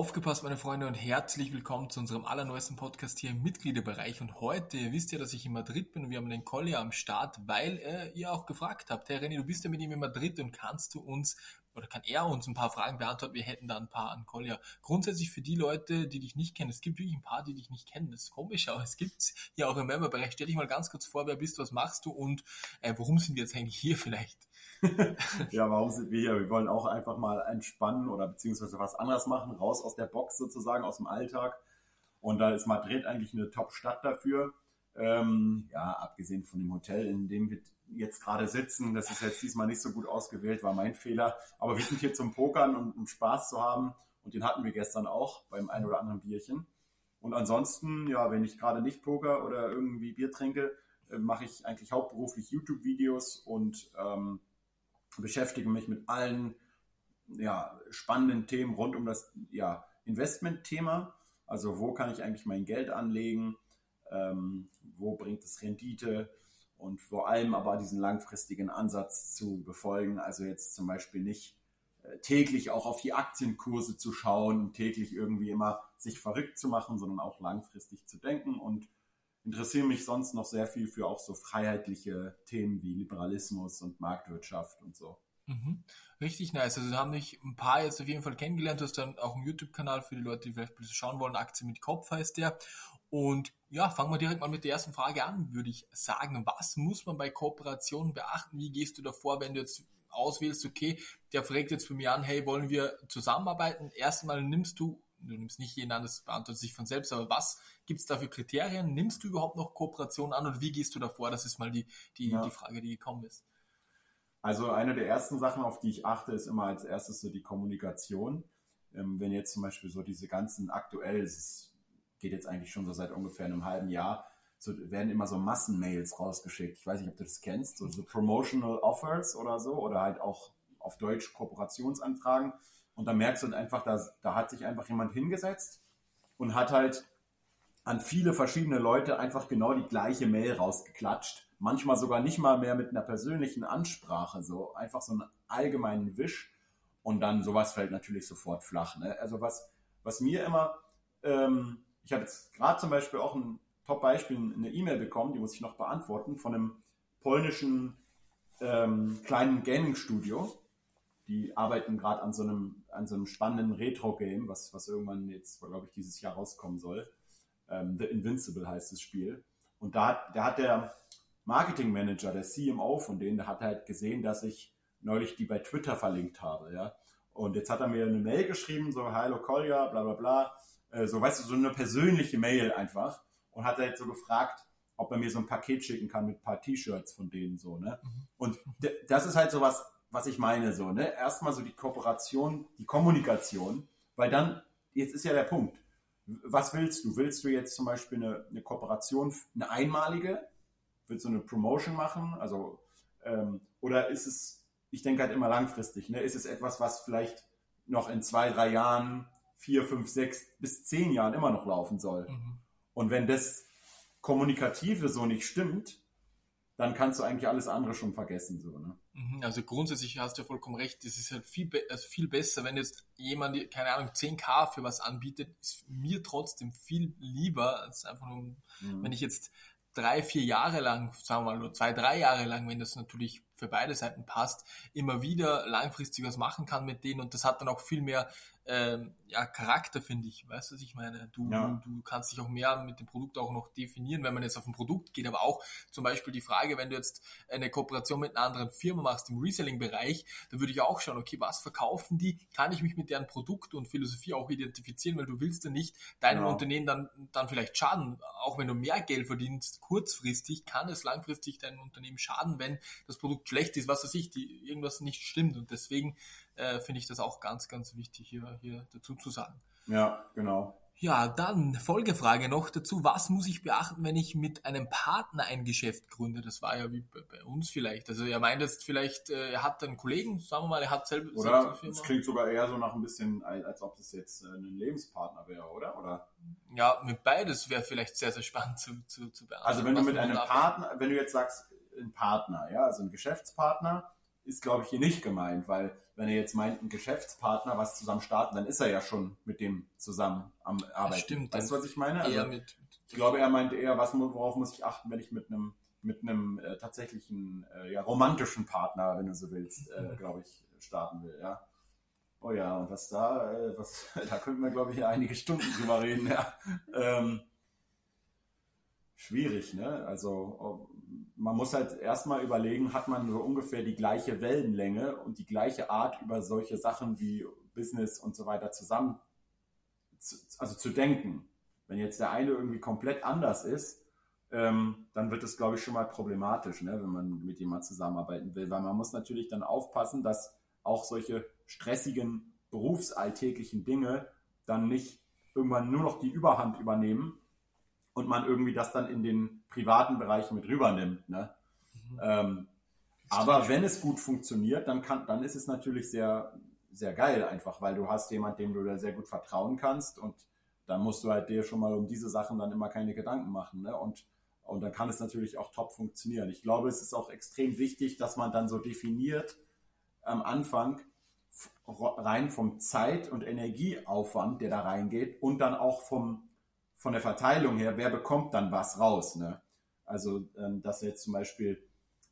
Aufgepasst, meine Freunde, und herzlich willkommen zu unserem allerneuesten Podcast hier im Mitgliederbereich. Und heute, ihr wisst ja, dass ich in Madrid bin und wir haben den Collier am Start, weil äh, ihr auch gefragt habt, hey René, du bist ja mit ihm in Madrid und kannst du uns oder kann er uns ein paar Fragen beantworten? Wir hätten da ein paar an Collier. Grundsätzlich für die Leute, die dich nicht kennen, es gibt wirklich ein paar, die dich nicht kennen. Das ist komisch, aber es gibt hier auch im Memberbereich. Stell dich mal ganz kurz vor, wer bist du, was machst du und äh, warum sind wir jetzt eigentlich hier vielleicht? ja, warum sind wir hier? Wir wollen auch einfach mal entspannen oder beziehungsweise was anderes machen, raus aus der Box sozusagen, aus dem Alltag. Und da ist Madrid eigentlich eine Top-Stadt dafür. Ähm, ja, abgesehen von dem Hotel, in dem wir jetzt gerade sitzen, das ist jetzt diesmal nicht so gut ausgewählt, war mein Fehler. Aber wir sind hier zum Pokern und um Spaß zu haben. Und den hatten wir gestern auch beim ein oder anderen Bierchen. Und ansonsten, ja, wenn ich gerade nicht poker oder irgendwie Bier trinke, äh, mache ich eigentlich hauptberuflich YouTube-Videos und ähm, beschäftige mich mit allen ja, spannenden Themen rund um das ja, Investment-Thema. Also wo kann ich eigentlich mein Geld anlegen? Ähm, wo bringt es Rendite? Und vor allem aber diesen langfristigen Ansatz zu befolgen. Also jetzt zum Beispiel nicht äh, täglich auch auf die Aktienkurse zu schauen, täglich irgendwie immer sich verrückt zu machen, sondern auch langfristig zu denken und interessiere mich sonst noch sehr viel für auch so freiheitliche Themen wie Liberalismus und Marktwirtschaft und so. Mhm. Richtig nice. Also haben dich ein paar jetzt auf jeden Fall kennengelernt. Du hast dann auch einen YouTube-Kanal für die Leute, die vielleicht schauen wollen. Aktie mit Kopf heißt der. Und ja, fangen wir direkt mal mit der ersten Frage an, würde ich sagen. Was muss man bei Kooperationen beachten? Wie gehst du davor, wenn du jetzt auswählst, okay, der fragt jetzt bei mir an, hey, wollen wir zusammenarbeiten? Erstmal nimmst du du nimmst nicht jeden an, das beantwortet sich von selbst, aber was gibt es da für Kriterien? Nimmst du überhaupt noch Kooperation an und wie gehst du davor? Das ist mal die, die, ja. die Frage, die gekommen ist. Also eine der ersten Sachen, auf die ich achte, ist immer als erstes so die Kommunikation. Ähm, wenn jetzt zum Beispiel so diese ganzen aktuell, es geht jetzt eigentlich schon so seit ungefähr einem halben Jahr, so werden immer so Massenmails rausgeschickt. Ich weiß nicht, ob du das kennst, so, so Promotional Offers oder so, oder halt auch auf Deutsch Kooperationsanfragen. Und da merkst du einfach, da, da hat sich einfach jemand hingesetzt und hat halt an viele verschiedene Leute einfach genau die gleiche Mail rausgeklatscht. Manchmal sogar nicht mal mehr mit einer persönlichen Ansprache, so einfach so einen allgemeinen Wisch. Und dann sowas fällt natürlich sofort flach. Ne? Also was, was mir immer, ähm, ich habe jetzt gerade zum Beispiel auch ein Top-Beispiel, eine E-Mail bekommen, die muss ich noch beantworten, von einem polnischen ähm, kleinen Gaming-Studio die arbeiten gerade an so einem, an so einem spannenden Retro-Game, was, was irgendwann jetzt, glaube ich, dieses Jahr rauskommen soll. Ähm, The Invincible heißt das Spiel. Und da hat, da hat der Marketing Manager, der CMO von denen, der hat halt gesehen, dass ich neulich die bei Twitter verlinkt habe, ja. Und jetzt hat er mir eine Mail geschrieben, so, Hallo Kolja, bla bla bla. Äh, so, weißt du, so eine persönliche Mail einfach. Und hat halt so gefragt, ob er mir so ein Paket schicken kann mit ein paar T-Shirts von denen so, ne? Mhm. Und das ist halt so was, was ich meine, so, ne? Erstmal so die Kooperation, die Kommunikation, weil dann, jetzt ist ja der Punkt. Was willst du? Willst du jetzt zum Beispiel eine, eine Kooperation, eine einmalige? Willst du eine Promotion machen? Also, ähm, oder ist es, ich denke halt immer langfristig, ne? Ist es etwas, was vielleicht noch in zwei, drei Jahren, vier, fünf, sechs bis zehn Jahren immer noch laufen soll? Mhm. Und wenn das Kommunikative so nicht stimmt, dann kannst du eigentlich alles andere schon vergessen. So, ne? Mhm, also grundsätzlich hast du ja vollkommen recht, es ist halt viel, be also viel besser, wenn jetzt jemand, keine Ahnung, 10k für was anbietet, ist mir trotzdem viel lieber, als einfach nur, mhm. wenn ich jetzt drei, vier Jahre lang, sagen wir mal nur zwei, drei Jahre lang, wenn das natürlich für beide Seiten passt, immer wieder langfristig was machen kann mit denen und das hat dann auch viel mehr ähm, ja, Charakter, finde ich. Weißt du, was ich meine? Du, ja. du kannst dich auch mehr mit dem Produkt auch noch definieren, wenn man jetzt auf ein Produkt geht, aber auch zum Beispiel die Frage, wenn du jetzt eine Kooperation mit einer anderen Firma machst im Reselling-Bereich, dann würde ich auch schauen, okay, was verkaufen die? Kann ich mich mit deren Produkt und Philosophie auch identifizieren, weil du willst ja nicht deinem ja. Unternehmen dann, dann vielleicht schaden. Auch wenn du mehr Geld verdienst, kurzfristig, kann es langfristig deinem Unternehmen schaden, wenn das Produkt schlecht ist, was weiß ich, die, irgendwas nicht stimmt. Und deswegen äh, finde ich das auch ganz, ganz wichtig hier, hier dazu zu sagen. Ja, genau. Ja, dann Folgefrage noch dazu. Was muss ich beachten, wenn ich mit einem Partner ein Geschäft gründe? Das war ja wie bei uns vielleicht. Also er meint jetzt vielleicht, äh, er hat einen Kollegen, sagen wir mal, er hat selber Oder es klingt sogar eher so nach ein bisschen, als ob das jetzt äh, ein Lebenspartner wäre, oder? oder? Ja, mit beides wäre vielleicht sehr, sehr spannend zu, zu, zu beantworten. Also wenn du mit einem Partner, wenn du jetzt sagst, ein Partner, ja, also ein Geschäftspartner, ist, glaube ich, hier nicht gemeint, weil wenn er jetzt meint, ein Geschäftspartner was zusammen starten, dann ist er ja schon mit dem zusammen am Arbeiten. Das stimmt. Weißt du, was ich meine? Also, mit, ich glaube, er meint eher, was, worauf muss ich achten, wenn ich mit einem mit einem äh, tatsächlichen äh, ja, romantischen Partner, wenn du so willst, äh, mhm. glaube ich, starten will, ja. Oh ja, und was da, äh, was, da könnten wir, glaube ich, einige Stunden drüber reden, ja. Ähm, schwierig, ne? Also man muss halt erstmal überlegen, hat man so ungefähr die gleiche Wellenlänge und die gleiche Art über solche Sachen wie Business und so weiter zusammen, zu, also zu denken. Wenn jetzt der eine irgendwie komplett anders ist, ähm, dann wird es, glaube ich, schon mal problematisch, ne, wenn man mit jemandem zusammenarbeiten will, weil man muss natürlich dann aufpassen, dass auch solche stressigen berufsalltäglichen Dinge dann nicht irgendwann nur noch die Überhand übernehmen und man irgendwie das dann in den privaten Bereich mit rübernimmt. Ne? Mhm. Ähm, aber wenn es gut funktioniert, dann, kann, dann ist es natürlich sehr, sehr geil einfach, weil du hast jemanden, dem du da sehr gut vertrauen kannst und dann musst du halt dir schon mal um diese Sachen dann immer keine Gedanken machen. Ne? Und, und dann kann es natürlich auch top funktionieren. Ich glaube, es ist auch extrem wichtig, dass man dann so definiert am Anfang rein vom Zeit- und Energieaufwand, der da reingeht und dann auch vom von der Verteilung her, wer bekommt dann was raus. Ne? Also, ähm, dass jetzt zum Beispiel,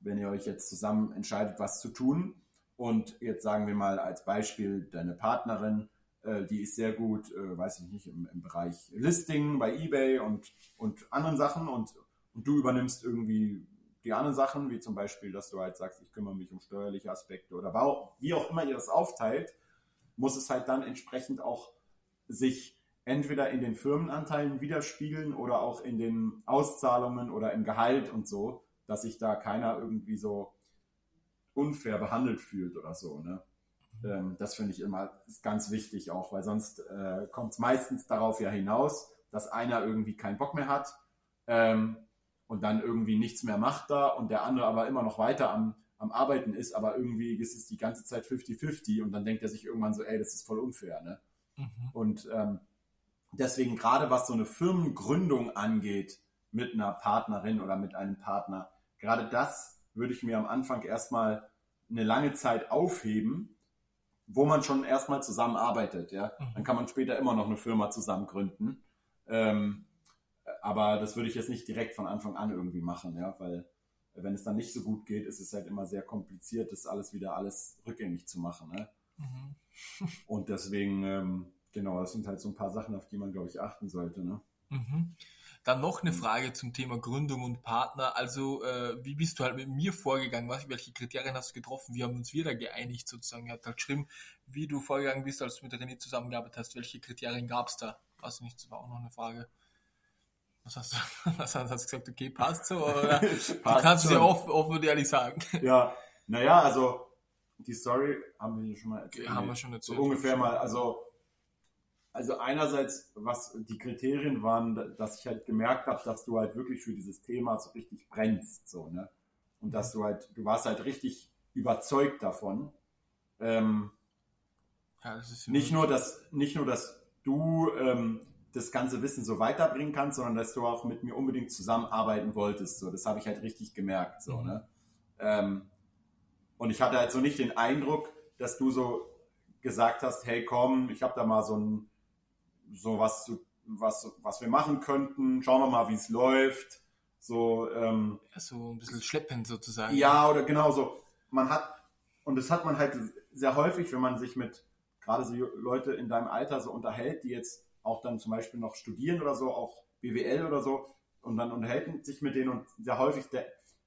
wenn ihr euch jetzt zusammen entscheidet, was zu tun, und jetzt sagen wir mal als Beispiel, deine Partnerin, äh, die ist sehr gut, äh, weiß ich nicht, im, im, Bereich Listing bei eBay und, und anderen Sachen und, und du übernimmst irgendwie die anderen Sachen, wie zum Beispiel, dass du halt sagst, ich kümmere mich um steuerliche Aspekte oder wie auch immer ihr das aufteilt, muss es halt dann entsprechend auch sich entweder in den Firmenanteilen widerspiegeln oder auch in den Auszahlungen oder im Gehalt und so, dass sich da keiner irgendwie so unfair behandelt fühlt oder so. Ne? Mhm. Ähm, das finde ich immer ist ganz wichtig auch, weil sonst äh, kommt es meistens darauf ja hinaus, dass einer irgendwie keinen Bock mehr hat ähm, und dann irgendwie nichts mehr macht da und der andere aber immer noch weiter am, am Arbeiten ist, aber irgendwie ist es die ganze Zeit 50-50 und dann denkt er sich irgendwann so, ey, das ist voll unfair. Ne? Mhm. Und ähm, deswegen gerade was so eine Firmengründung angeht mit einer Partnerin oder mit einem Partner, gerade das würde ich mir am Anfang erstmal eine lange Zeit aufheben, wo man schon erstmal zusammenarbeitet. Ja? Mhm. Dann kann man später immer noch eine Firma zusammen gründen. Ähm, aber das würde ich jetzt nicht direkt von Anfang an irgendwie machen, ja, weil wenn es dann nicht so gut geht, ist es halt immer sehr kompliziert, das alles wieder alles rückgängig zu machen. Ne? Mhm. Und deswegen ähm, Genau, das sind halt so ein paar Sachen, auf die man, glaube ich, achten sollte. Ne? Mhm. Dann noch eine Frage zum Thema Gründung und Partner. Also, äh, wie bist du halt mit mir vorgegangen? Was, welche Kriterien hast du getroffen? Wie haben uns wir da geeinigt sozusagen? Er hat halt geschrieben, wie du vorgegangen bist, als du mit René zusammengearbeitet hast. Welche Kriterien gab es da? Weiß nicht, das war auch noch eine Frage. Was hast du, was hast du gesagt? Okay, passt so? Oder? passt du kannst es ja offen, offen und ehrlich sagen. Ja, naja, also die Story haben wir schon mal erzählt. Ja, haben wir schon erzählt. So ungefähr mal, also also einerseits, was die Kriterien waren, dass ich halt gemerkt habe, dass du halt wirklich für dieses Thema so richtig brennst, so, ne? Und dass du halt, du warst halt richtig überzeugt davon. Ähm, ja, nicht nur, dass, nicht nur, dass du ähm, das ganze Wissen so weiterbringen kannst, sondern dass du auch mit mir unbedingt zusammenarbeiten wolltest. So, das habe ich halt richtig gemerkt, so, mhm. ne? Ähm, und ich hatte halt so nicht den Eindruck, dass du so gesagt hast, hey komm, ich habe da mal so ein so was, was, was wir machen könnten. Schauen wir mal, wie es läuft. So, ähm, ja, so ein bisschen schleppend sozusagen. Ja, oder genau so. Man hat, und das hat man halt sehr häufig, wenn man sich mit gerade so Leute in deinem Alter so unterhält, die jetzt auch dann zum Beispiel noch studieren oder so, auch BWL oder so, und dann unterhält sich mit denen und sehr häufig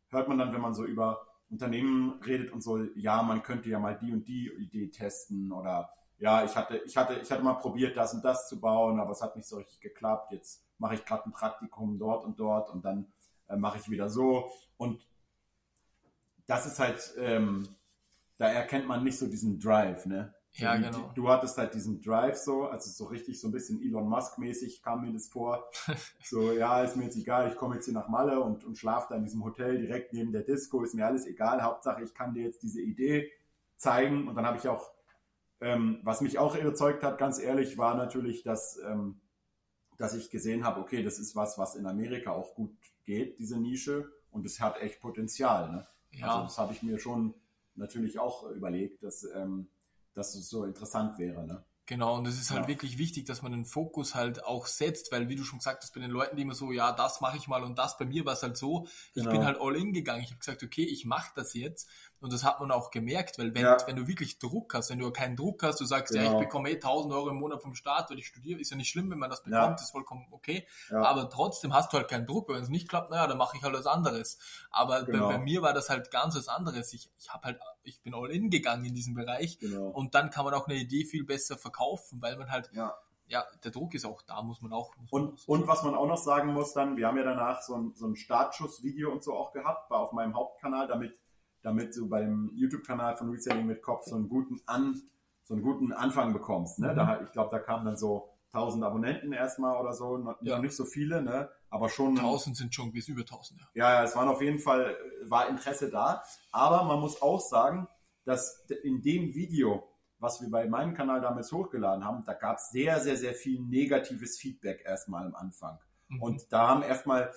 hört man dann, wenn man so über Unternehmen redet und so, ja, man könnte ja mal die und die Idee testen oder ja, ich hatte, ich hatte, ich hatte mal probiert, das und das zu bauen, aber es hat nicht so richtig geklappt. Jetzt mache ich gerade ein Praktikum dort und dort und dann äh, mache ich wieder so. Und das ist halt, ähm, da erkennt man nicht so diesen Drive, ne? Ja, so, genau. Du hattest halt diesen Drive so, also so richtig so ein bisschen Elon Musk-mäßig kam mir das vor. so, ja, ist mir jetzt egal, ich komme jetzt hier nach Malle und, und schlafe da in diesem Hotel direkt neben der Disco, ist mir alles egal. Hauptsache, ich kann dir jetzt diese Idee zeigen und dann habe ich auch ähm, was mich auch überzeugt hat, ganz ehrlich, war natürlich, dass, ähm, dass ich gesehen habe, okay, das ist was, was in Amerika auch gut geht, diese Nische, und es hat echt Potenzial. Ne? Ja. Also das habe ich mir schon natürlich auch überlegt, dass, ähm, dass es so interessant wäre. Ne? Genau, und es ist halt ja. wirklich wichtig, dass man den Fokus halt auch setzt, weil wie du schon gesagt hast, bei den Leuten, die immer so, ja, das mache ich mal und das, bei mir war es halt so, genau. ich bin halt all in gegangen. Ich habe gesagt, okay, ich mache das jetzt und das hat man auch gemerkt, weil wenn, ja. wenn du wirklich Druck hast, wenn du keinen Druck hast, du sagst, genau. ja, ich genau. bekomme eh 1000 Euro im Monat vom Staat, weil ich studiere, ist ja nicht schlimm, wenn man das bekommt, ja. ist vollkommen okay, aber trotzdem hast du halt keinen Druck, wenn es nicht klappt, naja, dann mache ich halt was anderes. Aber genau. bei, bei, mir war das halt ganz was anderes. Ich, ich habe halt, ich bin all in gegangen in diesem Bereich genau. und dann kann man auch eine Idee viel besser verkaufen, weil man halt, ja, ja der Druck ist auch da, muss man auch. Muss und, man auch und was man auch noch sagen muss dann, wir haben ja danach so ein, so ein Startschuss-Video und so auch gehabt, war auf meinem Hauptkanal, damit, damit du beim YouTube-Kanal von Reselling mit Kopf so einen guten An, so einen guten Anfang bekommst. Ne? Mhm. Da, ich glaube, da kamen dann so 1000 Abonnenten erstmal oder so, noch, ja. nicht so viele, ne? aber schon. 1000 sind schon bis über 1000, ja. Ja, es waren auf jeden Fall, war Interesse da, aber man muss auch sagen, dass in dem Video, was wir bei meinem Kanal damals hochgeladen haben, da gab es sehr, sehr, sehr viel negatives Feedback erstmal am Anfang. Mhm. Und da haben erstmal,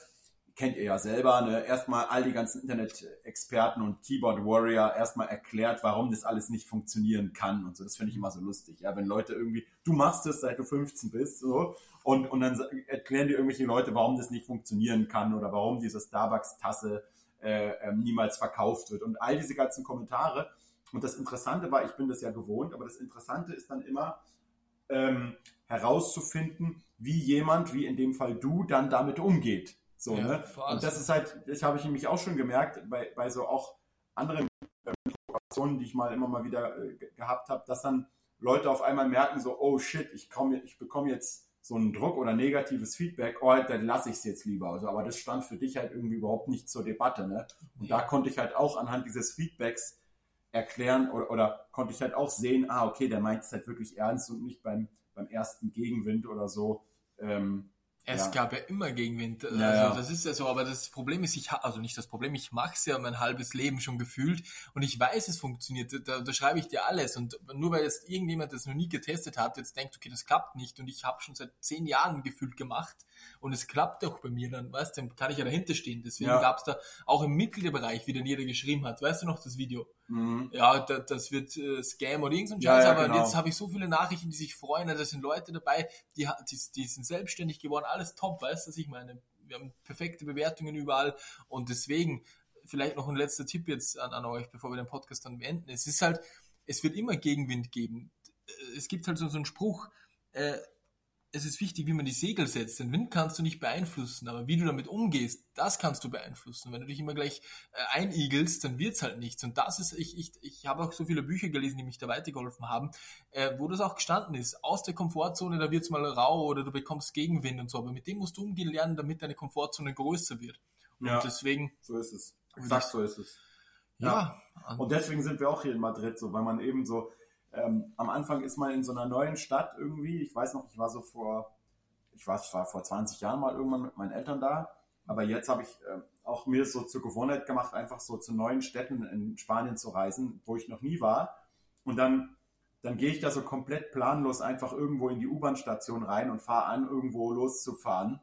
kennt ihr ja selber, ne, erstmal all die ganzen Internet-Experten und Keyboard Warrior erstmal erklärt, warum das alles nicht funktionieren kann und so. Das finde ich immer so lustig. Ja, wenn Leute irgendwie, du machst es, seit du 15 bist, so, und, und dann erklären dir irgendwelche Leute, warum das nicht funktionieren kann oder warum diese Starbucks-Tasse äh, äh, niemals verkauft wird. Und all diese ganzen Kommentare, und das Interessante war, ich bin das ja gewohnt, aber das Interessante ist dann immer ähm, herauszufinden, wie jemand, wie in dem Fall du, dann damit umgeht. So, ja, ne? Und das ist halt, das habe ich nämlich auch schon gemerkt, bei, bei so auch anderen Situationen, die ich mal immer mal wieder äh, gehabt habe, dass dann Leute auf einmal merken, so, oh shit, ich, komm, ich bekomme jetzt so einen Druck oder negatives Feedback, oh, dann lasse ich es jetzt lieber. Also, aber das stand für dich halt irgendwie überhaupt nicht zur Debatte. Ne? Und ja. da konnte ich halt auch anhand dieses Feedbacks erklären oder, oder konnte ich halt auch sehen, ah, okay, der meint es halt wirklich ernst und nicht beim, beim ersten Gegenwind oder so. Ähm, es ja. gab ja immer Gegenwind. Also ja, das ist ja so, aber das Problem ist, ich also nicht das Problem, ich mache es ja mein halbes Leben schon gefühlt und ich weiß, es funktioniert. Da, da schreibe ich dir alles und nur weil jetzt irgendjemand das noch nie getestet hat, jetzt denkt, okay, das klappt nicht und ich habe schon seit zehn Jahren gefühlt gemacht und es klappt auch bei mir, dann weißt du, dann kann ich ja dahinter stehen. Deswegen ja. gab es da auch im Mittelbereich, wie dann jeder geschrieben hat. Weißt du noch das Video? Mhm. Ja, da, das wird äh, Scam oder irgend so ein Scheiß, ja, ja, aber genau. jetzt habe ich so viele Nachrichten, die sich freuen, da sind Leute dabei, die, die, die sind selbstständig geworden, alles top, weißt du, was ich meine? Wir haben perfekte Bewertungen überall und deswegen, vielleicht noch ein letzter Tipp jetzt an, an euch, bevor wir den Podcast dann beenden. Es ist halt, es wird immer Gegenwind geben. Es gibt halt so, so einen Spruch, äh, es ist wichtig, wie man die Segel setzt. Den Wind kannst du nicht beeinflussen, aber wie du damit umgehst, das kannst du beeinflussen. Wenn du dich immer gleich äh, einigelst, dann wird's halt nichts. Und das ist, ich, ich, ich habe auch so viele Bücher gelesen, die mich da weitergeholfen haben, äh, wo das auch gestanden ist. Aus der Komfortzone, da wird's mal rau oder du bekommst Gegenwind und so. Aber mit dem musst du umgehen lernen, damit deine Komfortzone größer wird. Und ja, deswegen. So ist es. Exakt so ist es. Ja. ja. Und deswegen sind wir auch hier in Madrid so, weil man eben so, ähm, am Anfang ist man in so einer neuen Stadt irgendwie. Ich weiß noch, ich war so vor, ich war, war vor 20 Jahren mal irgendwann mit meinen Eltern da. Aber jetzt habe ich äh, auch mir so zur Gewohnheit gemacht, einfach so zu neuen Städten in Spanien zu reisen, wo ich noch nie war. Und dann, dann gehe ich da so komplett planlos einfach irgendwo in die U-Bahn-Station rein und fahre an, irgendwo loszufahren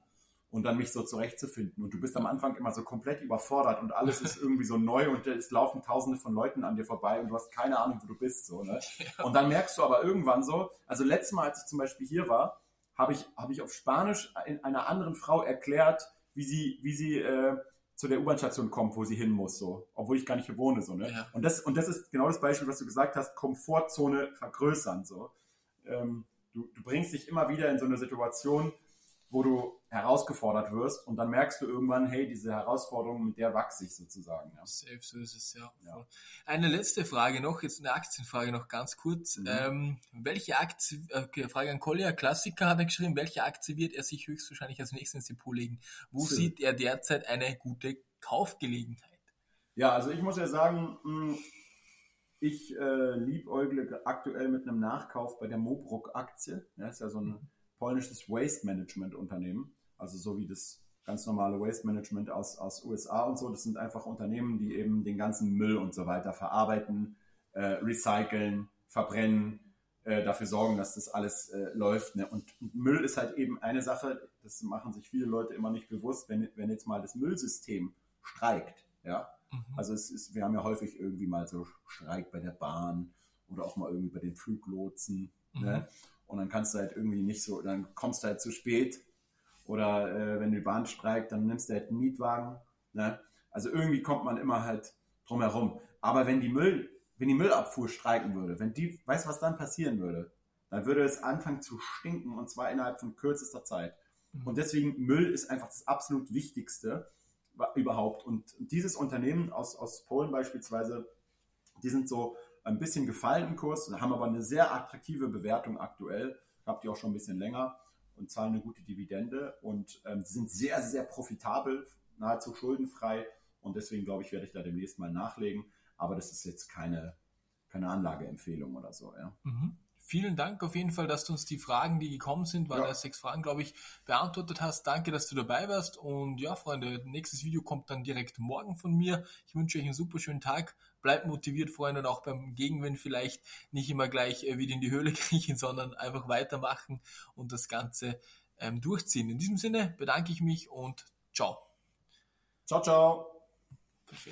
und dann mich so zurechtzufinden. Und du bist am Anfang immer so komplett überfordert und alles ist irgendwie so neu und es laufen tausende von Leuten an dir vorbei und du hast keine Ahnung, wo du bist. So, ne? Und dann merkst du aber irgendwann so, also letztes Mal, als ich zum Beispiel hier war, habe ich, hab ich auf Spanisch einer anderen Frau erklärt, wie sie, wie sie äh, zu der U-Bahn-Station kommt, wo sie hin muss, so, obwohl ich gar nicht hier wohne. So, ne? Ja. Und, das, und das ist genau das Beispiel, was du gesagt hast, Komfortzone vergrößern. So. Ähm, du, du bringst dich immer wieder in so eine Situation, wo du herausgefordert wirst und dann merkst du irgendwann, hey, diese Herausforderung, mit der wachse ich sozusagen. Ja. Safe, so ist es, ja. ja. Eine letzte Frage noch, jetzt eine Aktienfrage noch ganz kurz. Mhm. Ähm, welche Aktie, okay, Frage an Kolja, Klassiker hat er geschrieben, welche Aktie wird er sich höchstwahrscheinlich als nächstes ins Depot legen? Wo so. sieht er derzeit eine gute Kaufgelegenheit? Ja, also ich muss ja sagen, hm, ich äh, liebäugle aktuell mit einem Nachkauf bei der Mobrok-Aktie. Ja, ist ja so ein mhm polnisches Waste Management Unternehmen, also so wie das ganz normale Waste Management aus, aus USA und so. Das sind einfach Unternehmen, die eben den ganzen Müll und so weiter verarbeiten, äh, recyceln, verbrennen, äh, dafür sorgen, dass das alles äh, läuft. Ne? Und, und, Müll ist halt eben eine Sache, das machen sich viele Leute immer nicht bewusst, wenn, wenn jetzt mal das Müllsystem streikt, ja, Mhm. Also es ist, wir haben ja häufig irgendwie mal so Streik bei der Bahn oder auch mal irgendwie bei den Fluglotsen. Mhm. Ne? Und dann kannst du halt irgendwie nicht so, dann kommst du halt zu spät. Oder äh, wenn die Bahn streikt, dann nimmst du halt einen Mietwagen. Ne? Also irgendwie kommt man immer halt drum herum. Aber wenn die Müll, wenn die Müllabfuhr streiken würde, wenn die, weißt du, was dann passieren würde? Dann würde es anfangen zu stinken und zwar innerhalb von kürzester Zeit. Mhm. Und deswegen Müll ist einfach das absolut Wichtigste überhaupt. Und dieses Unternehmen aus, aus Polen beispielsweise, die sind so ein bisschen gefallen im Kurs, haben aber eine sehr attraktive Bewertung aktuell. Habt ihr auch schon ein bisschen länger und zahlen eine gute Dividende und ähm, sind sehr, sehr profitabel, nahezu schuldenfrei. Und deswegen glaube ich, werde ich da demnächst mal nachlegen. Aber das ist jetzt keine, keine Anlageempfehlung oder so. Ja. Mhm vielen Dank auf jeden Fall, dass du uns die Fragen, die gekommen sind, waren ja. sechs Fragen, glaube ich, beantwortet hast. Danke, dass du dabei warst. Und ja, Freunde, nächstes Video kommt dann direkt morgen von mir. Ich wünsche euch einen super schönen Tag. Bleibt motiviert, Freunde, und auch beim Gegenwind vielleicht nicht immer gleich äh, wieder in die Höhle kriechen, sondern einfach weitermachen und das Ganze ähm, durchziehen. In diesem Sinne bedanke ich mich und ciao. Ciao, ciao. Perfekt.